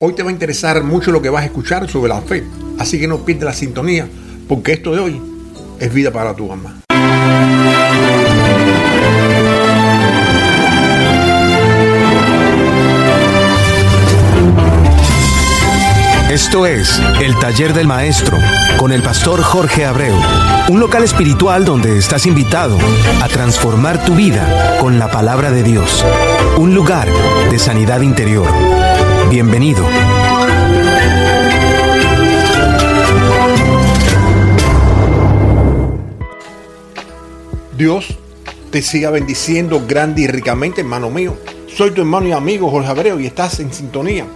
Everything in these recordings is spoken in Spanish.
Hoy te va a interesar mucho lo que vas a escuchar sobre la fe, así que no pierdas la sintonía, porque esto de hoy es vida para tu alma. Esto es El Taller del Maestro con el pastor Jorge Abreu, un local espiritual donde estás invitado a transformar tu vida con la palabra de Dios, un lugar de sanidad interior Bienvenido. Dios te siga bendiciendo grande y ricamente, hermano mío. Soy tu hermano y amigo Jorge Abreu y estás en sintonía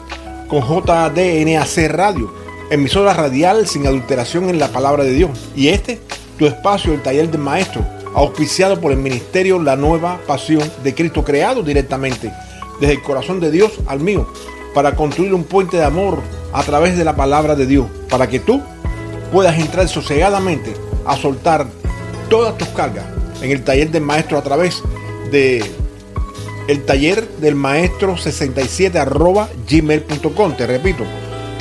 con JDNAC Radio, emisora radial sin adulteración en la palabra de Dios. Y este, tu espacio, el taller del maestro, auspiciado por el ministerio La Nueva Pasión de Cristo, creado directamente desde el corazón de Dios al mío para construir un puente de amor a través de la palabra de Dios, para que tú puedas entrar sosegadamente a soltar todas tus cargas en el taller del maestro a través de el taller del maestro 67 arroba gmail.com. Te repito,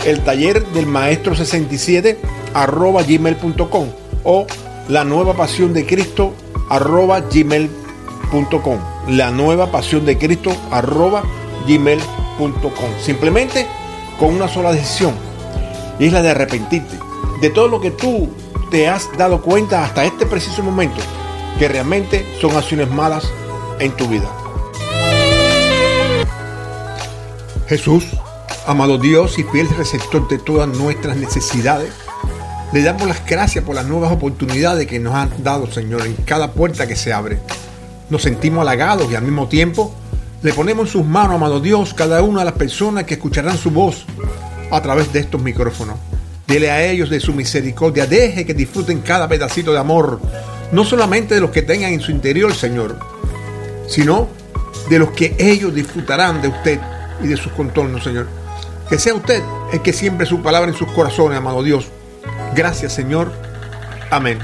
el taller del maestro 67 arroba gmail.com o la nueva pasión de Cristo arroba gmail.com. La nueva pasión de Cristo arroba gmail.com Simplemente con una sola decisión. Y es la de arrepentirte de todo lo que tú te has dado cuenta hasta este preciso momento que realmente son acciones malas en tu vida. Jesús, amado Dios y fiel receptor de todas nuestras necesidades, le damos las gracias por las nuevas oportunidades que nos han dado, Señor, en cada puerta que se abre. Nos sentimos halagados y al mismo tiempo le ponemos en sus manos, amado Dios, cada una de las personas que escucharán su voz a través de estos micrófonos. Dele a ellos de su misericordia, deje que disfruten cada pedacito de amor, no solamente de los que tengan en su interior, Señor, sino de los que ellos disfrutarán de usted y de sus contornos, Señor. Que sea usted el que siembre su palabra en sus corazones, amado Dios. Gracias, Señor. Amén.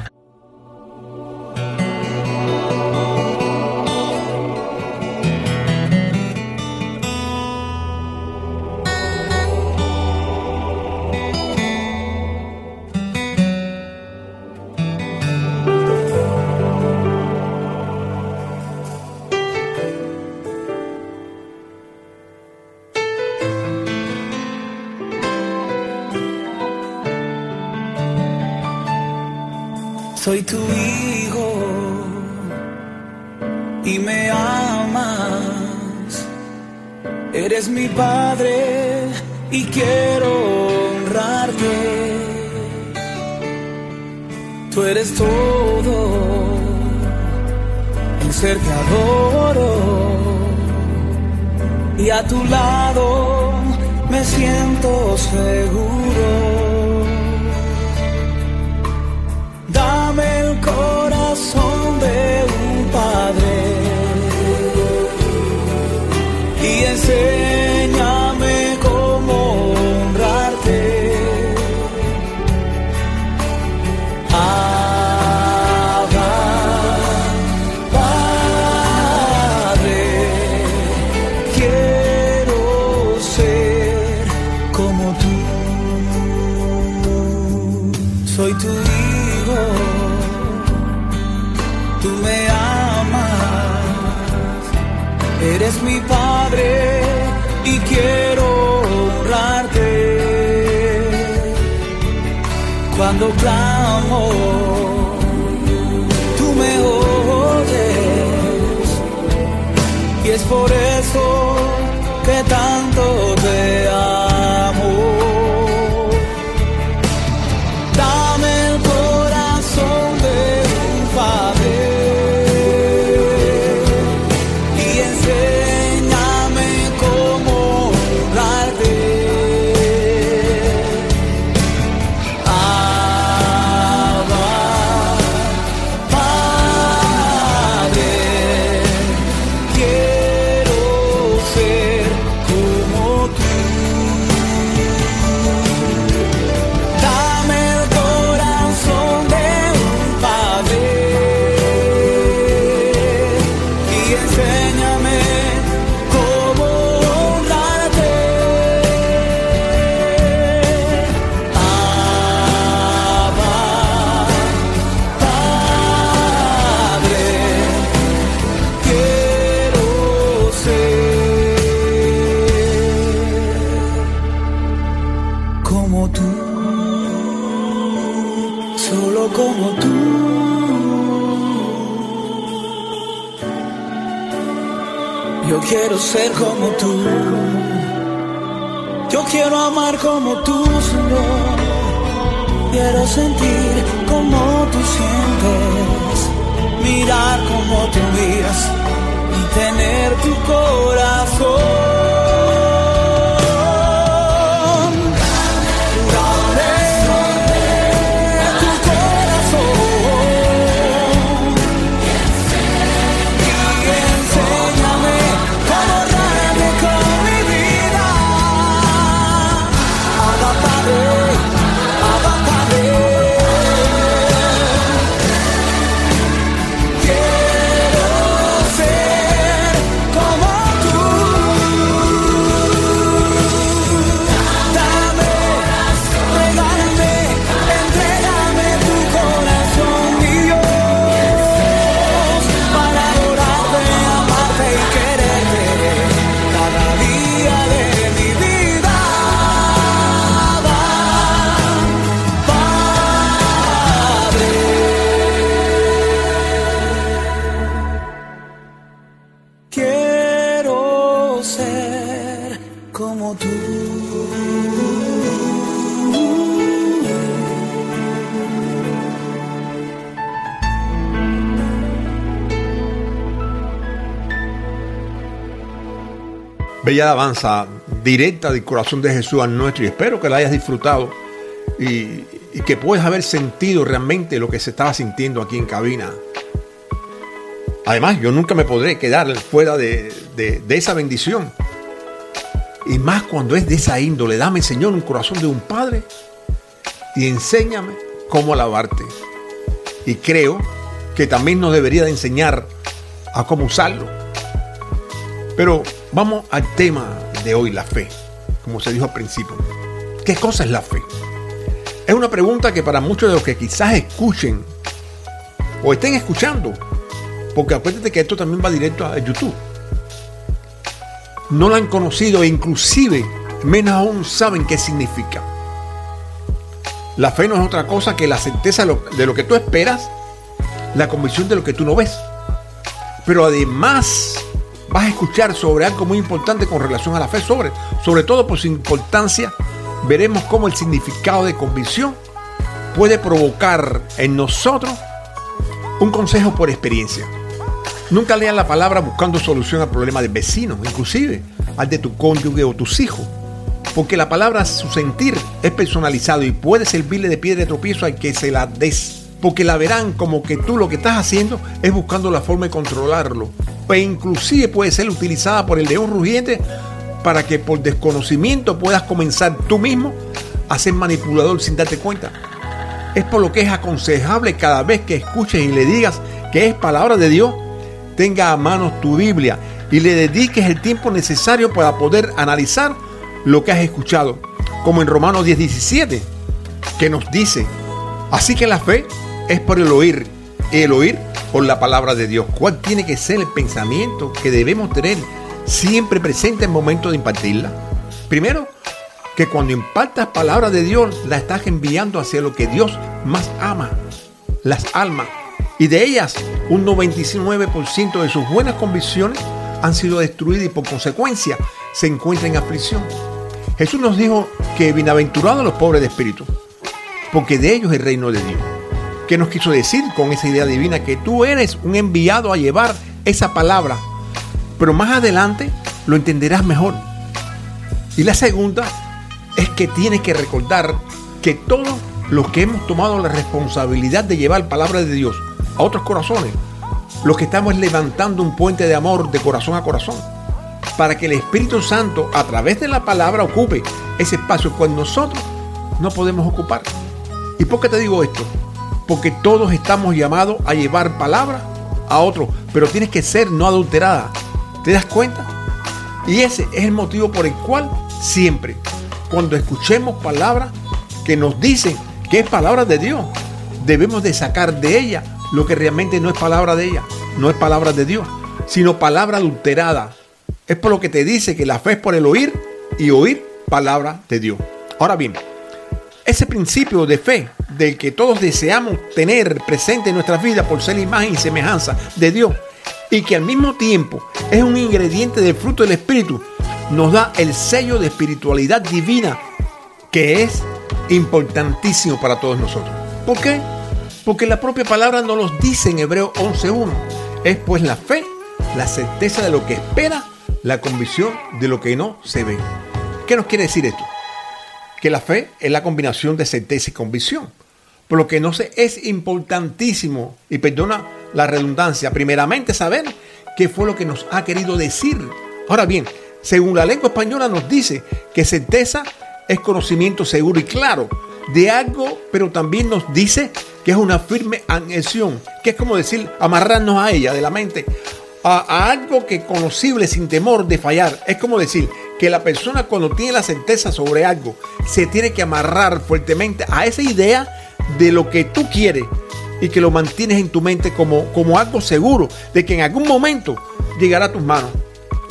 Eres mi padre y quiero honrarte. Tú eres todo, el ser que adoro. Y a tu lado me siento seguro. corazón de un padre y enséñame eres mi padre y quiero honrarte. Cuando clamo, tú me oyes y es por eso que tanto yo quiero amar como tú, Señor. Quiero sentir como tú sientes, mirar como tú miras y tener tu corazón. Alabanza directa del corazón de Jesús al nuestro y espero que la hayas disfrutado y, y que puedas haber sentido realmente lo que se estaba sintiendo aquí en cabina. Además, yo nunca me podré quedar fuera de, de- de esa bendición. Y más cuando es de esa índole. Dame, Señor, un corazón de un padre y enséñame cómo alabarte. Y creo que también nos debería de enseñar a cómo usarlo. Pero vamos al tema de hoy, la fe, como se dijo al principio. ¿Qué cosa es la fe? Es una pregunta que para muchos de los que quizás escuchen o estén escuchando, porque acuérdate que esto también va directo a YouTube, no la han conocido e inclusive menos aún saben qué significa. La fe no es otra cosa que la certeza de lo, que tú esperas, la convicción de lo que tú no ves. Pero además vas a escuchar sobre algo muy importante con relación a la fe, sobre, sobre todo por su importancia, veremos cómo el significado de convicción puede provocar en nosotros un consejo por experiencia. Nunca leas la palabra buscando solución al problema del vecino, inclusive al de tu cónyuge o tus hijos. Porque la palabra, su sentir, es personalizado y puede servirle de piedra de tropiezo al que se la des. Porque la verán como que tú lo que estás haciendo es buscando la forma de controlarlo. E inclusive puede ser utilizada por el león rugiente para que por desconocimiento puedas comenzar tú mismo a ser manipulador sin darte cuenta. Es por lo que es aconsejable cada vez que escuches y le digas que es palabra de Dios, tenga a mano tu Biblia y le dediques el tiempo necesario para poder analizar lo que has escuchado, como en Romanos 10, 17, que nos dice, así que la fe es por el oír, el oír por la palabra de Dios. ¿Cuál tiene que ser el pensamiento que debemos tener siempre presente en el momento de impartirla? Primero, que cuando impartas palabra de Dios, la estás enviando hacia lo que Dios más ama, las almas. Y de ellas, un 99% de sus buenas convicciones han sido destruidas y por consecuencia se encuentran en aflicción. Jesús nos dijo que bienaventurados los pobres de espíritu, porque de ellos es el reino de Dios. ¿Qué nos quiso decir con esa idea divina? Que tú eres un enviado a llevar esa palabra, pero más adelante lo entenderás mejor. Y la segunda es que tienes que recordar que todos los que hemos tomado la responsabilidad de llevar palabra de Dios a otros corazones, los que estamos levantando un puente de amor de corazón a corazón, para que el Espíritu Santo a través de la palabra ocupe ese espacio cuando nosotros no podemos ocupar. ¿Y por qué te digo esto? Porque todos estamos llamados a llevar palabra a otros, pero tienes que ser no adulterada. ¿Te das cuenta? Y ese es el motivo por el cual siempre, cuando escuchemos palabras que nos dicen que es palabra de Dios, debemos de sacar de ella lo que realmente no es palabra de ella, no es palabra de Dios, sino palabra adulterada. Es por lo que te dice que la fe es por el oír y oír palabra de Dios. Ahora bien, Ese principio de fe del que todos deseamos tener presente en nuestra vida por ser imagen y semejanza de Dios y que al mismo tiempo es un ingrediente del fruto del Espíritu, nos da el sello de espiritualidad divina que es importantísimo para todos nosotros. ¿Por qué? Porque la propia palabra nos lo dice en Hebreo 11.1. Es pues la fe, la certeza de lo que espera, la convicción de lo que no se ve. ¿Qué nos quiere decir esto? Que la fe es la combinación de certeza y convicción. Por lo que no sé, es importantísimo, y perdona la redundancia, primeramente saber qué fue lo que nos ha querido decir. Ahora bien, según la lengua española nos dice que certeza es conocimiento seguro y claro de algo, pero también nos dice que es una firme adhesión, que es como decir amarrarnos a ella de la mente a, algo que conocible sin temor de fallar. Es como decir que la persona cuando tiene la certeza sobre algo se tiene que amarrar fuertemente a esa idea de lo que tú quieres y que lo mantienes en tu mente como, como algo seguro de que en algún momento llegará a tus manos.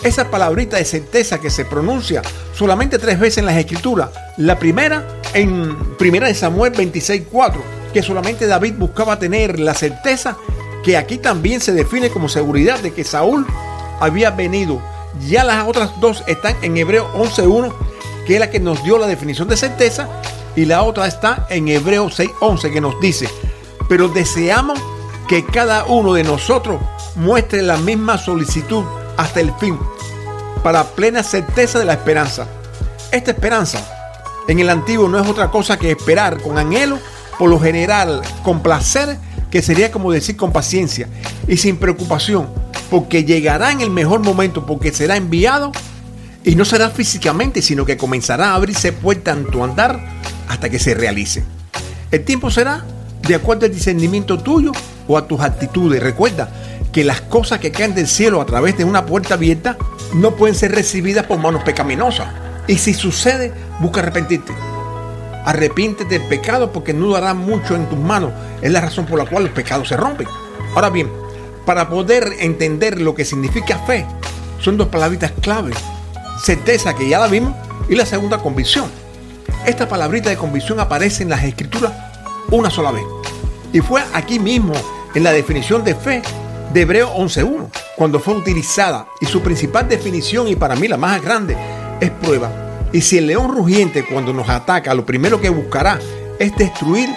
Esa palabrita de certeza que se pronuncia solamente tres veces en las escrituras. La primera en primera de Samuel 26.4, que solamente David buscaba tener la certeza que aquí también se define como seguridad de que Saúl había venido. Ya las otras dos están en Hebreo 11.1, que es la que nos dio la definición de certeza, y la otra está en Hebreo 6.11, que nos dice, pero deseamos que cada uno de nosotros muestre la misma solicitud hasta el fin, para plena certeza de la esperanza. Esta esperanza en el antiguo no es otra cosa que esperar con anhelo, por lo general con placer, que sería como decir con paciencia y sin preocupación, porque llegará en el mejor momento, porque será enviado y no será físicamente, sino que comenzará a abrirse puerta en tu andar hasta que se realice. El tiempo será de acuerdo al discernimiento tuyo o a tus actitudes. Recuerda que las cosas que caen del cielo a través de una puerta abierta no pueden ser recibidas por manos pecaminosas. Y si sucede, busca arrepentirte. Arrepiéntete del pecado porque no dará mucho en tus manos. Es la razón por la cual los pecados se rompen. Ahora bien, para poder entender lo que significa fe, son dos palabritas clave. Certeza, que ya la vimos, y la segunda, convicción. Esta palabrita de convicción aparece en las escrituras una sola vez. Y fue aquí mismo, en la definición de fe de Hebreo 11.1, cuando fue utilizada y su principal definición y para mí la más grande es prueba. Y si el león rugiente cuando nos ataca lo primero que buscará es destruir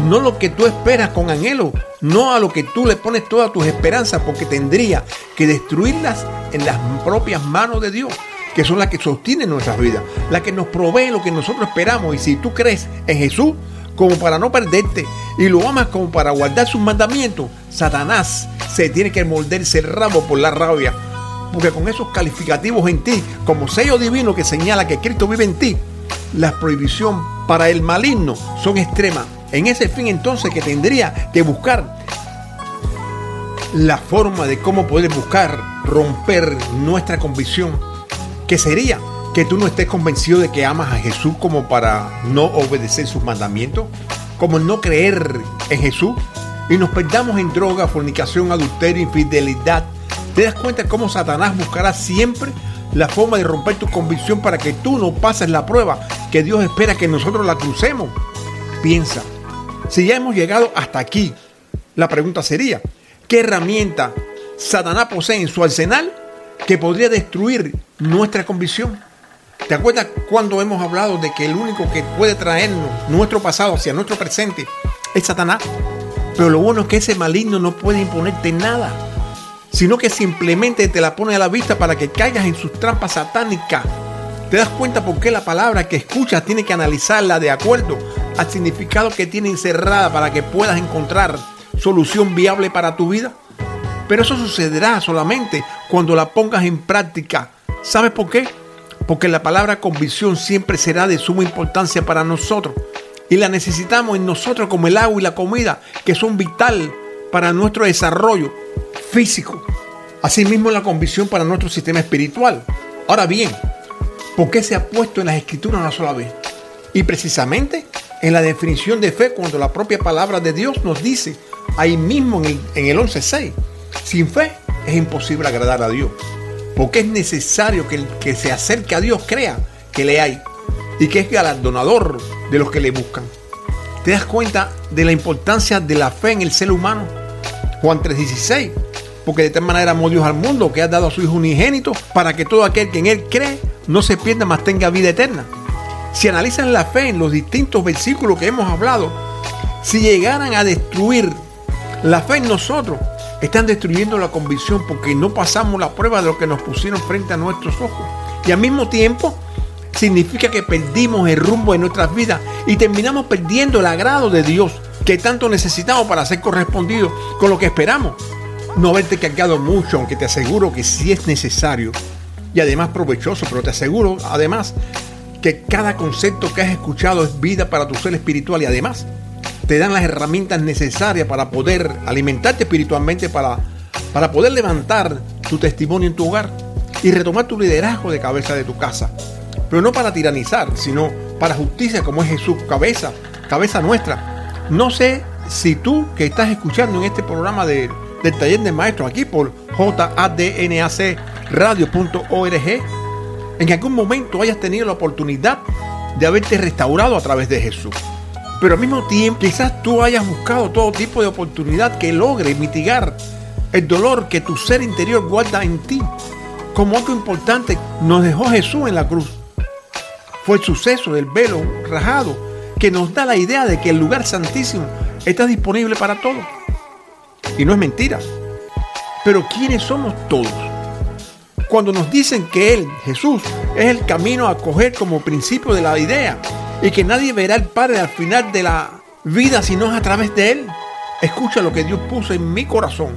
no lo que tú esperas con anhelo, no a lo que tú le pones todas tus esperanzas, porque tendría que destruirlas en las propias manos de Dios, que son las que sostienen nuestras vidas, las que nos provee lo que nosotros esperamos. Y si tú crees en Jesús, como para no perderte y lo amas como para guardar sus mandamientos, Satanás se tiene que morderse el rabo por la rabia. Porque con esos calificativos en ti, como sello divino que señala que Cristo vive en ti, la prohibición para el maligno son extremas. En ese fin entonces que tendría que buscar la forma de cómo poder buscar romper nuestra convicción, que sería que tú no estés convencido de que amas a Jesús como para no obedecer sus mandamientos, como no creer en Jesús y nos perdamos en droga, fornicación, adulterio, infidelidad. ¿Te das cuenta cómo Satanás buscará siempre la forma de romper tu convicción para que tú no pases la prueba que Dios espera que nosotros la crucemos? Piensa, si ya hemos llegado hasta aquí, la pregunta sería, ¿qué herramienta Satanás posee en su arsenal que podría destruir nuestra convicción? ¿Te acuerdas cuando hemos hablado de que el único que puede traernos nuestro pasado hacia nuestro presente es Satanás? Pero lo bueno es que ese maligno no puede imponerte nada, sino que simplemente te la pone a la vista para que caigas en sus trampas satánicas. ¿Te das cuenta por qué la palabra que escuchas tiene que analizarla de acuerdo al significado que tiene encerrada para que puedas encontrar solución viable para tu vida? Pero eso sucederá solamente cuando la pongas en práctica. ¿Sabes por qué? porque la palabra convicción siempre será de suma importancia para nosotros y la necesitamos en nosotros como el agua y la comida, que son vital para nuestro desarrollo físico. Asimismo la convicción para nuestro sistema espiritual. Ahora bien, ¿por qué se ha puesto en las escrituras una sola vez? Y precisamente en la definición de fe, cuando la propia palabra de Dios nos dice, ahí mismo en el, en el 11.6, sin fe es imposible agradar a Dios. Porque es necesario que el que se acerque a Dios crea que le hay y que es galardonador de los que le buscan. ¿Te das cuenta de la importancia de la fe en el ser humano? Juan 3:16, porque de tal manera amó Dios al mundo que ha dado a su Hijo unigénito para que todo aquel que en Él cree no se pierda, mas tenga vida eterna. Si analizan la fe en los distintos versículos que hemos hablado, si llegaran a destruir la fe en nosotros, están destruyendo la convicción porque no pasamos la prueba de lo que nos pusieron frente a nuestros ojos. Y al mismo tiempo, significa que perdimos el rumbo de nuestras vidas y terminamos perdiendo el agrado de Dios que tanto necesitamos para ser correspondidos con lo que esperamos. No haberte cargado mucho, aunque te aseguro que sí es necesario y además provechoso, pero te aseguro además que cada concepto que has escuchado es vida para tu ser espiritual y además te dan las herramientas necesarias para poder alimentarte espiritualmente, para, para poder levantar tu testimonio en tu hogar y retomar tu liderazgo de cabeza de tu casa. Pero no para tiranizar, sino para justicia como es Jesús, cabeza, cabeza nuestra. No sé si tú que estás escuchando en este programa de, del taller de maestros aquí por jadnacradio.org, en algún momento hayas tenido la oportunidad de haberte restaurado a través de Jesús. Pero al mismo tiempo, quizás tú hayas buscado todo tipo de oportunidad que logre mitigar el dolor que tu ser interior guarda en ti. Como algo importante nos dejó Jesús en la cruz. Fue el suceso del velo rajado que nos da la idea de que el lugar santísimo está disponible para todos. Y no es mentira. Pero ¿quiénes somos todos? Cuando nos dicen que Él, Jesús, es el camino a coger como principio de la idea y que nadie verá al Padre al final de la vida si no es a través de Él, escucha lo que Dios puso en mi corazón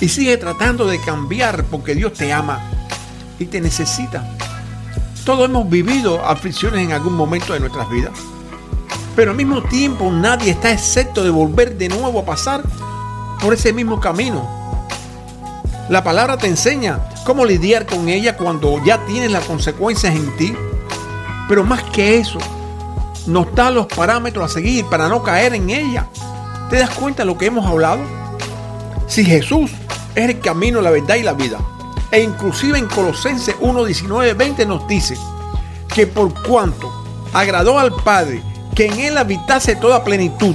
y sigue tratando de cambiar porque Dios te ama y te necesita. Todos hemos vivido aflicciones en algún momento de nuestras vidas. Pero al mismo tiempo nadie está excepto de volver de nuevo a pasar por ese mismo camino. La palabra te enseña cómo lidiar con ella cuando ya tienes las consecuencias en ti. Pero más que eso, nos da los parámetros a seguir para no caer en ella. ¿Te das cuenta de lo que hemos hablado? Si Jesús es el camino, la verdad y la vida, e inclusive en Colosenses 1, 19, 20 nos dice que por cuanto agradó al Padre que en Él habitase toda plenitud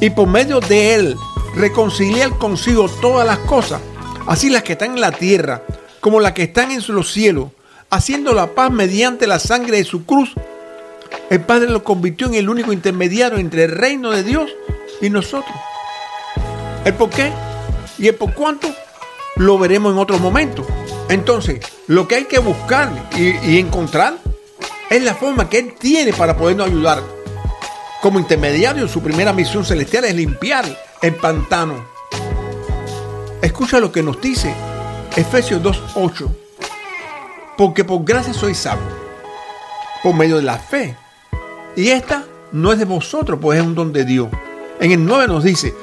y por medio de Él reconciliar consigo todas las cosas, así las que están en la tierra como las que están en los cielos, haciendo la paz mediante la sangre de su cruz, el Padre lo convirtió en el único intermediario entre el reino de Dios y nosotros. ¿El por qué? Y el por cuánto lo veremos en otro momento. Entonces, lo que hay que buscar y, y encontrar es la forma que Él tiene para podernos ayudar. Como intermediario, su primera misión celestial es limpiar el pantano. Escucha lo que nos dice Efesios 2.8. Porque por gracia sois salvos, por medio de la fe. Y esta no es de vosotros, pues es un don de Dios. En el 9 nos dice,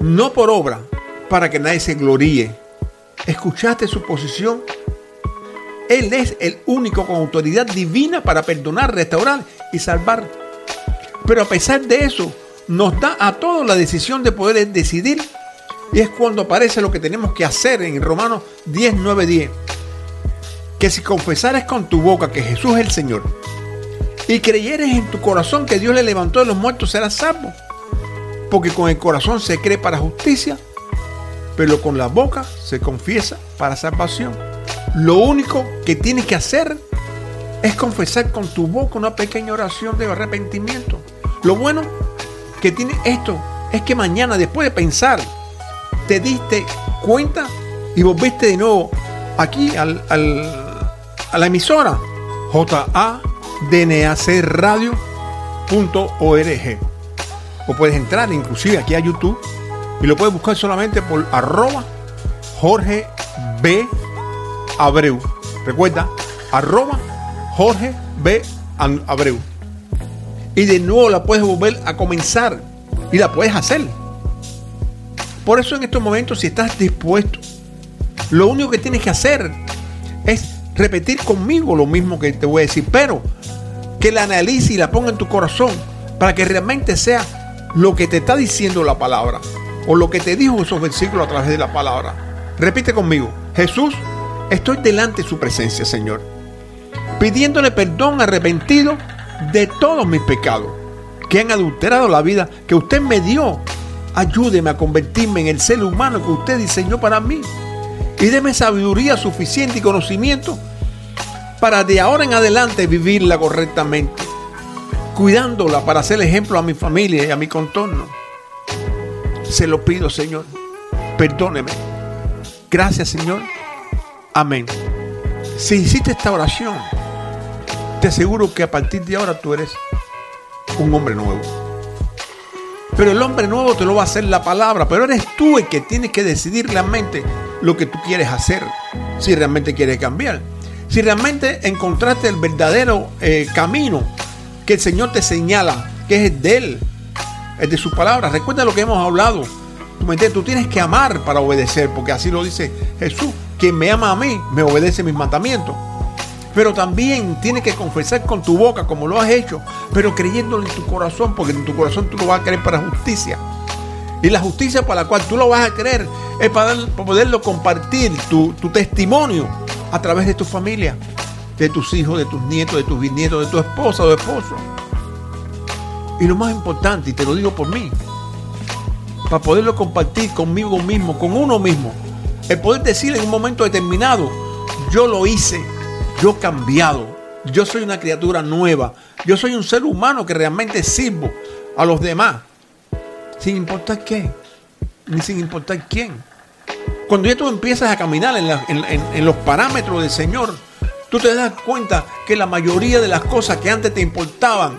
no por obra, para que nadie se gloríe. ¿Escuchaste su posición? Él es el único con autoridad divina para perdonar, restaurar y salvar. Pero a pesar de eso, nos da a todos la decisión de poder decidir. Y es cuando aparece lo que tenemos que hacer en Romanos 10, 9, 10. Que si confesares con tu boca que Jesús es el Señor y creyeres en tu corazón que Dios le levantó de los muertos, serás salvo. Porque con el corazón se cree para justicia, pero con la boca se confiesa para salvación. Lo único que tienes que hacer es confesar con tu boca una pequeña oración de arrepentimiento. Lo bueno que tiene esto es que mañana, después de pensar, te diste cuenta y volviste de nuevo aquí al, a la emisora JA dnacradio.org. O puedes entrar inclusive aquí a YouTube y lo puedes buscar solamente por arroba Jorge B. Abreu. Recuerda, arroba Jorge B. Abreu. Y de nuevo la puedes volver a comenzar y la puedes hacer. Por eso en estos momentos, si estás dispuesto, lo único que tienes que hacer es repetir conmigo lo mismo que te voy a decir, pero que la analice y la ponga en tu corazón para que realmente sea lo que te está diciendo la palabra o lo que te dijo esos versículos a través de la palabra. Repite conmigo, Jesús, estoy delante de su presencia, Señor, pidiéndole perdón arrepentido de todos mis pecados que han adulterado la vida que usted me dio. Ayúdeme a convertirme en el ser humano que usted diseñó para mí. Y deme sabiduría suficiente y conocimiento para de ahora en adelante vivirla correctamente, cuidándola para ser ejemplo a mi familia y a mi contorno. Se lo pido, Señor. Perdóneme. Gracias, Señor. Amén. Si hiciste esta oración, te aseguro que a partir de ahora tú eres un hombre nuevo. Pero el hombre nuevo te lo va a hacer la palabra, pero eres tú el que tienes que decidir realmente lo que tú quieres hacer, si realmente quieres cambiar. Si realmente encontraste el verdadero eh, camino que el Señor te señala, que es el de Él, el de sus palabras. Recuerda lo que hemos hablado. Tú, tú tienes que amar para obedecer, porque así lo dice Jesús. Quien me ama a mí, me obedece mis mandamientos. Pero también tienes que confesar con tu boca, como lo has hecho, pero creyéndolo en tu corazón, porque en tu corazón tú lo vas a creer para justicia. Y la justicia para la cual tú lo vas a creer es para, poderlo compartir, tu, testimonio, a través de tu familia, de tus hijos, de tus nietos, de tus bisnietos, de tu esposa o esposo. Y lo más importante, y te lo digo por mí, para poderlo compartir conmigo mismo, con uno mismo, el poder decir en un momento determinado, yo lo hice, yo cambiado, yo soy una criatura nueva, yo soy un ser humano que realmente sirvo a los demás, sin importar qué, ni sin importar quién. Cuando ya tú empiezas a caminar en, los parámetros del Señor, tú te das cuenta que la mayoría de las cosas que antes te importaban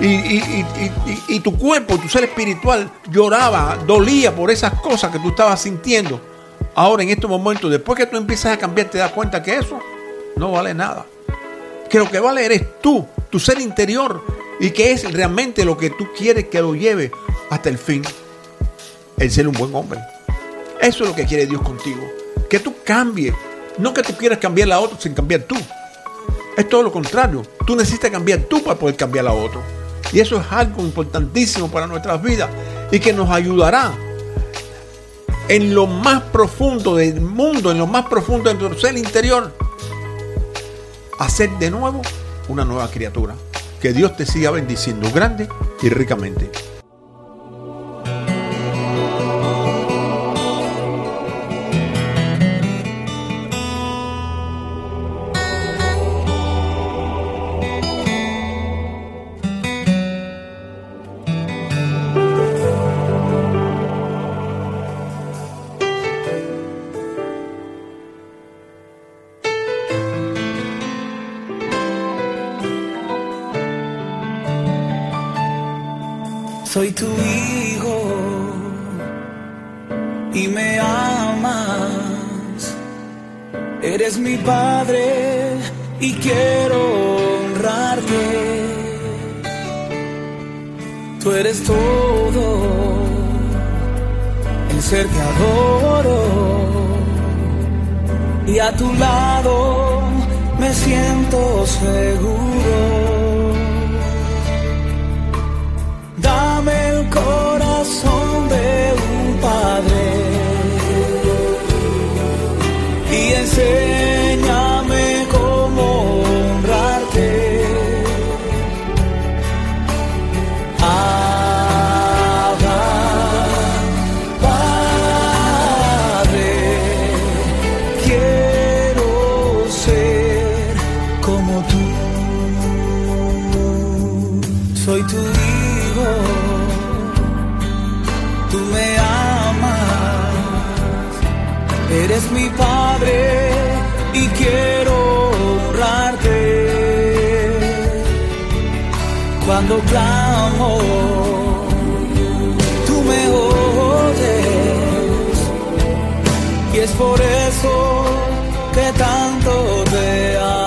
y, tu cuerpo, tu ser espiritual lloraba, dolía por esas cosas que tú estabas sintiendo. Ahora en estos momentos, después que tú empiezas a cambiar, te das cuenta que eso no vale nada. Que lo que vale eres tú, tu ser interior, y que es realmente lo que tú quieres que lo lleve hasta el fin. El ser un buen hombre. Eso es lo que quiere Dios contigo. Que tú cambies. No que tú quieras cambiar a otro sin cambiar tú. Es todo lo contrario. Tú necesitas cambiar tú para poder cambiar a otro. Y eso es algo importantísimo para nuestras vidas y que nos ayudará en lo más profundo del mundo, en lo más profundo de nuestro ser interior, a ser de nuevo una nueva criatura. Que Dios te siga bendiciendo grande y ricamente. Y quiero honrarte. Tú eres todo, el ser que adoro. Y a tu lado me siento seguro. corazón Soy tu eres mi Padre y quiero honrarte. Cuando clamo, tú me oyes y es por eso que tanto te amo.